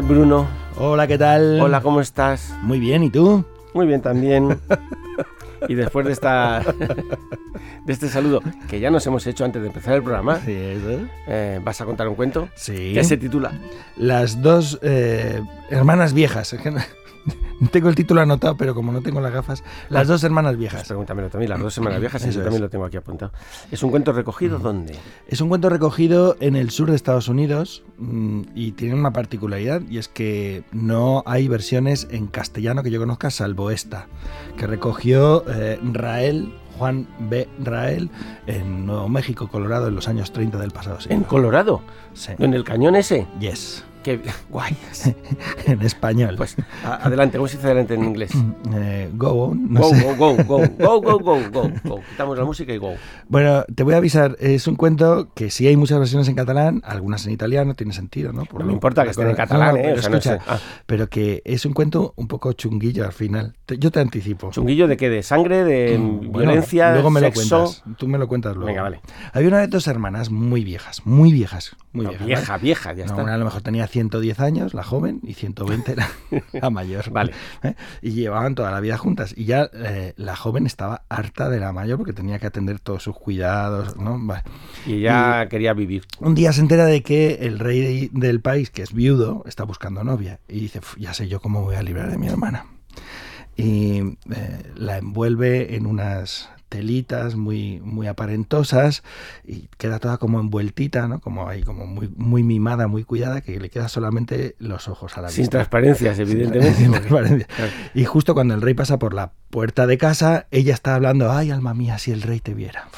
Bruno. Hola, ¿qué tal? Hola, ¿cómo estás? Muy bien, ¿y tú? Muy bien también. y después de esta de este saludo que ya nos hemos hecho antes de empezar el programa, eh, ¿vas a contar un cuento? Sí. Que se titula Las dos eh, hermanas viejas. Tengo el título anotado, pero como no tengo las gafas, las dos hermanas viejas. Pregúntamelo también, las dos semanas viejas, Eso es. también lo tengo aquí apuntado. ¿Es un cuento recogido dónde? Es un cuento recogido en el sur de Estados Unidos mm, y tiene una particularidad y es que no hay versiones en castellano que yo conozca salvo esta, que recogió eh, Rael, Juan B. Rael, en Nuevo México, Colorado, en los años 30 del pasado En. Colorado, Sí. en el cañón ese. Yes, Que guay. en español. Pues adelante, ¿cómo se dice adelante en inglés? Eh, go on, no Go, sé. go, go, go, go, go, go, go, go. Quitamos la música y go. Bueno, te voy a avisar, es un cuento que sí hay muchas versiones en catalán, algunas en italiano, tiene sentido, ¿no? Por No lo- me importa que por estén en catalán, no, ¿eh? pero O sea, no escucha, sé. Ah, pero que es un cuento un poco chunguillo al final. Te- yo te anticipo. ¿Chunguillo de qué? ¿De sangre? ¿De Mm, bueno, violencia? luego me lo sexo? cuentas. Tú me lo cuentas luego. Venga, vale. Había una de dos hermanas muy viejas, muy viejas, muy No, viejas. vieja, ¿vale? vieja, ya No, está. una a lo mejor tenía 110 años, la joven, y 120 la, la mayor. Vale. ¿eh? Y llevaban toda la vida juntas. Y ya eh, la joven estaba harta de la mayor porque tenía que atender todos sus cuidados. ¿no? Vale. Y ella quería vivir. Un día se entera de que el rey del país, que es viudo, está buscando novia. Y dice, "Uf, ya sé yo cómo voy a librar de mi hermana. Y eh, la envuelve en unas telitas muy, muy aparentosas y queda toda como envueltita, ¿no? Como ahí, como muy, muy mimada, muy cuidada, que le queda solamente los ojos a la Sin vista. transparencias, evidentemente. Sin transparencia. Claro. Y justo cuando el rey pasa por la puerta de casa, ella está hablando, ay, alma mía, si el rey te viera.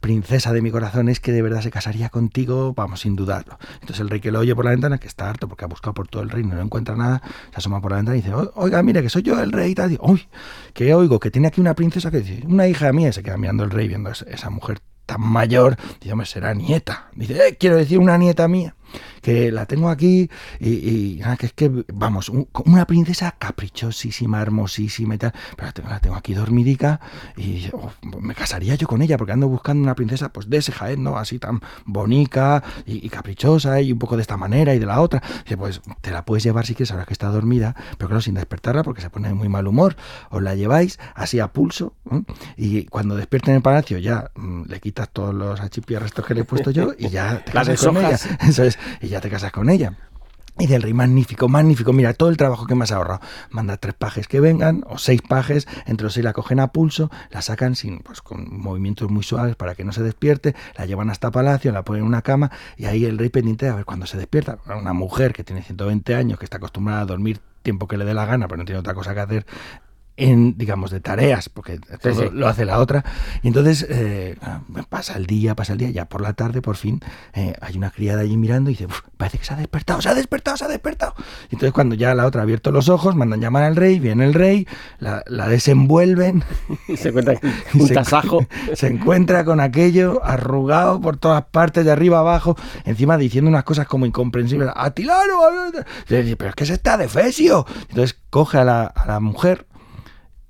Princesa de mi corazón, es que de verdad se casaría contigo, vamos, sin dudarlo. Entonces el rey que lo oye por la ventana, que está harto porque ha buscado por todo el reino no encuentra nada, se asoma por la ventana y dice, "O- oiga, mire, que soy yo el rey y tal. Uy, que oigo, que tiene aquí una princesa que dice, una hija mía, y se queda mirando el rey viendo esa, esa mujer tan mayor, dice, hombre, será nieta. Dice, eh, quiero decir una nieta mía, que la tengo aquí y, y nada, que es que, vamos, un- una princesa caprichosísima, hermosísima y tal, pero la tengo, la tengo aquí dormidica y oh, me casaría yo con ella porque ando buscando una princesa pues de ese Jaén, ¿no? Así tan bonica y, y caprichosa y un poco de esta manera y de la otra. Dice, pues te la puedes llevar si quieres ahora que está dormida, pero claro, sin despertarla porque se pone de muy mal humor. Os la lleváis así a pulso ¿eh? y cuando despierte en el palacio ya mm, le quitas todos los achipiarrestos que le he puesto yo y ya te La casas con ella. deshojas. Eso es, y ya te casas con ella. Y del rey, magnífico, magnífico, mira todo el trabajo que me has ahorrado. Manda tres pajes que vengan, o seis pajes, entre los seis la cogen a pulso, la sacan sin, pues, con movimientos muy suaves para que no se despierte, la llevan hasta palacio, la ponen en una cama, y ahí el rey pendiente a ver cuando se despierta. Una mujer que tiene 120 años, que está acostumbrada a dormir tiempo que le dé la gana, pero no tiene otra cosa que hacer, en, digamos, de tareas, porque todo sí. lo hace la otra. Y entonces eh, pasa el día, pasa el día, ya por la tarde, por fin, eh, hay una criada allí mirando y dice, "Uf, parece que se ha despertado, se ha despertado, se ha despertado. Y entonces cuando ya la otra ha abierto los ojos, mandan llamar al rey, viene el rey, la, la desenvuelven, Y se y un se- tasajo. se encuentra con aquello arrugado por todas partes, de arriba abajo, encima diciendo unas cosas como incomprensibles. ¡Atilano! Y dice, pero es que se está de fesio. Entonces coge a la, a la mujer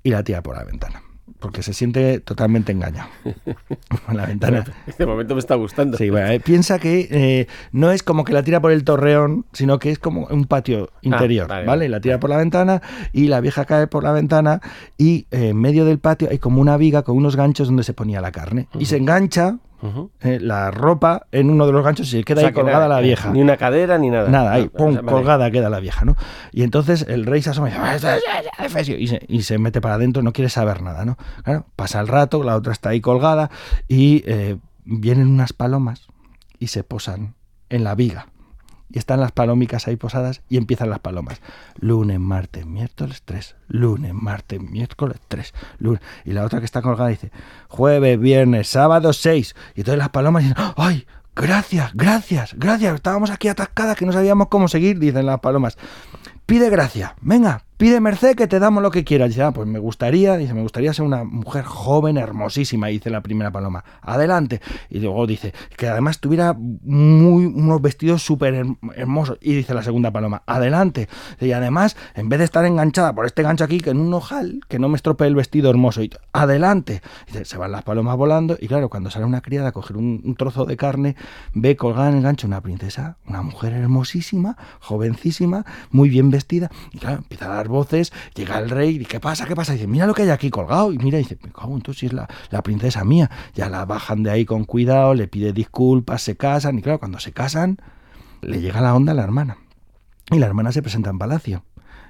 y la tira por la ventana. Porque se siente totalmente engañado. Por la ventana. Este momento me está gustando. Sí, bueno, eh, piensa que eh, no es como que la tira por el torreón, sino que es como un patio interior, vale, vale, vale. La tira por la ventana y la vieja cae por la ventana y eh, en medio del patio hay como una viga con unos ganchos donde se ponía la carne. Y se engancha Eh, la ropa en uno de los ganchos y queda O sea, ahí que colgada nada, la vieja. Ni una cadera ni nada. Nada, ahí, No, pum, o sea, vale. colgada queda la vieja, ¿no? Y entonces el rey se asoma "Ah, ya, ya, ya, Efesio", y se, y se mete para adentro, no quiere saber nada, ¿no? Claro, pasa el rato, la otra está ahí colgada y eh, vienen unas palomas y se posan en la viga. Y están las palómicas ahí posadas y empiezan las palomas. Lunes, martes, miércoles, tres. Lunes, martes, miércoles, tres. Lunes. Y la otra que está colgada dice, jueves, viernes, sábado, seis. Y entonces las palomas dicen, ¡ay! Gracias, gracias, gracias. Estábamos aquí atascadas que no sabíamos cómo seguir, dicen las palomas. Pide gracia, venga, pide merced que te damos lo que quieras. Dice, ah, pues me gustaría, dice, me gustaría ser una mujer joven, hermosísima, dice la primera paloma. Adelante. Y luego dice, que además tuviera muy, unos vestidos súper hermosos. Y dice la segunda paloma, adelante. Y además, en vez de estar enganchada por este gancho aquí, que en un ojal, que no me estropee el vestido hermoso. Y, adelante. Dice, se van las palomas volando y claro, cuando sale una criada a coger un, un trozo de carne, ve colgada en el gancho una princesa, una mujer hermosísima, jovencísima, muy bien vestida. Y claro, empieza a dar voces, llega el rey, y ¿qué pasa? ¿Qué pasa? Dice, mira lo que hay aquí colgado. Y mira, y dice, me cago, entonces es la, la princesa mía. Ya la bajan de ahí con cuidado, le pide disculpas, se casan. Y claro, cuando se casan, le llega la onda a la hermana. Y la hermana se presenta en palacio.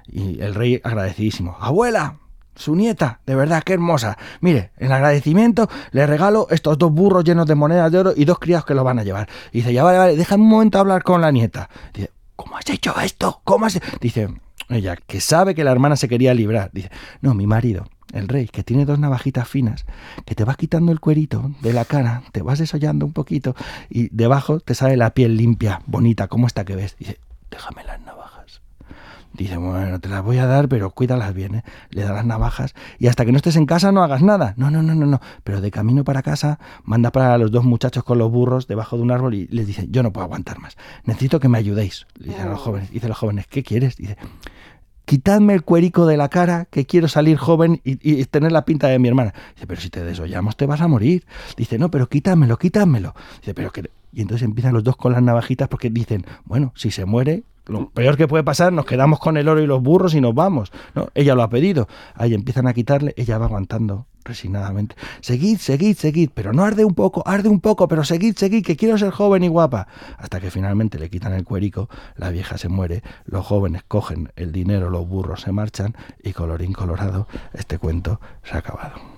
Y el rey agradecidísimo, abuela, su nieta, de verdad, qué hermosa. Mire, en agradecimiento le regalo estos dos burros llenos de monedas de oro y dos criados que lo van a llevar. Y dice, ya vale, vale, déjame un momento hablar con la nieta. Dice, ¿cómo has hecho esto? ¿Cómo has...? Dice, ella, que sabe que la hermana se quería librar. Dice, no, mi marido, el rey, que tiene dos navajitas finas, que te vas quitando el cuerito de la cara, te vas desollando un poquito y debajo te sale la piel limpia, bonita, como esta que ves. Dice, déjame las navajas. Dice, bueno, te las voy a dar, pero cuídalas bien, ¿eh? Le da las navajas y hasta que no estés en casa no hagas nada. No, no, no, no, no. Pero de camino para casa, manda para los dos muchachos con los burros debajo de un árbol y les dice, yo no puedo aguantar más. Necesito que me ayudéis. Dicen los jóvenes. Dice los jóvenes, ¿qué quieres? Dice, quitadme el cuerico de la cara, que quiero salir joven y, tener la pinta de mi hermana. Dice, pero si te desollamos te vas a morir. Dice, no, pero quítamelo, quítamelo. Dice, pero que... Y entonces empiezan los dos con las navajitas porque dicen, bueno, si se muere, lo peor que puede pasar, nos quedamos con el oro y los burros y nos vamos. ¿no? Ella lo ha pedido. Ahí empiezan a quitarle, ella va aguantando resignadamente. Seguid, seguid, seguid, pero no arde un poco, arde un poco, pero seguid, seguid, que quiero ser joven y guapa. Hasta que finalmente le quitan el cuerico, la vieja se muere, los jóvenes cogen el dinero, los burros se marchan y colorín colorado, este cuento se ha acabado.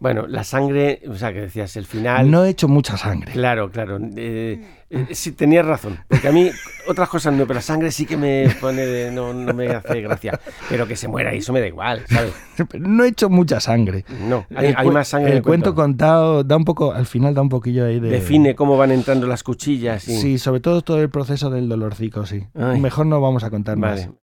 Bueno, la sangre, o sea, que decías, el final... No he hecho mucha sangre. Claro, claro. Eh, eh, sí, tenías razón. Porque a mí otras cosas no, pero la sangre sí que me pone de... No, no me hace gracia. Pero que se muera, eso me da igual, ¿sabes? no he hecho mucha sangre. No, hay, hay más sangre El, en cuento, contado da un poco, al final da un poquillo ahí de... Define cómo van entrando las cuchillas. Y... Sí, sobre todo todo el proceso del dolorcico, sí. Ay. Mejor no vamos a contar vale. más.